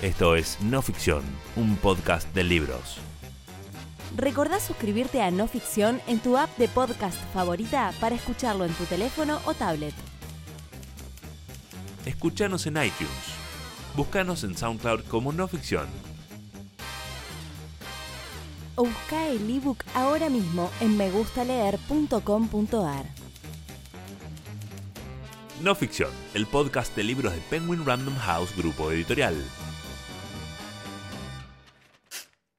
Esto es No Ficción, un podcast de libros. Recordá suscribirte a No Ficción en tu app de podcast favorita para escucharlo en tu teléfono o tablet. Escúchanos en iTunes. Búscanos en SoundCloud como No Ficción. O busca el ebook ahora mismo en megustaleer.com.ar. No Ficción, el podcast de libros de Penguin Random House Grupo Editorial.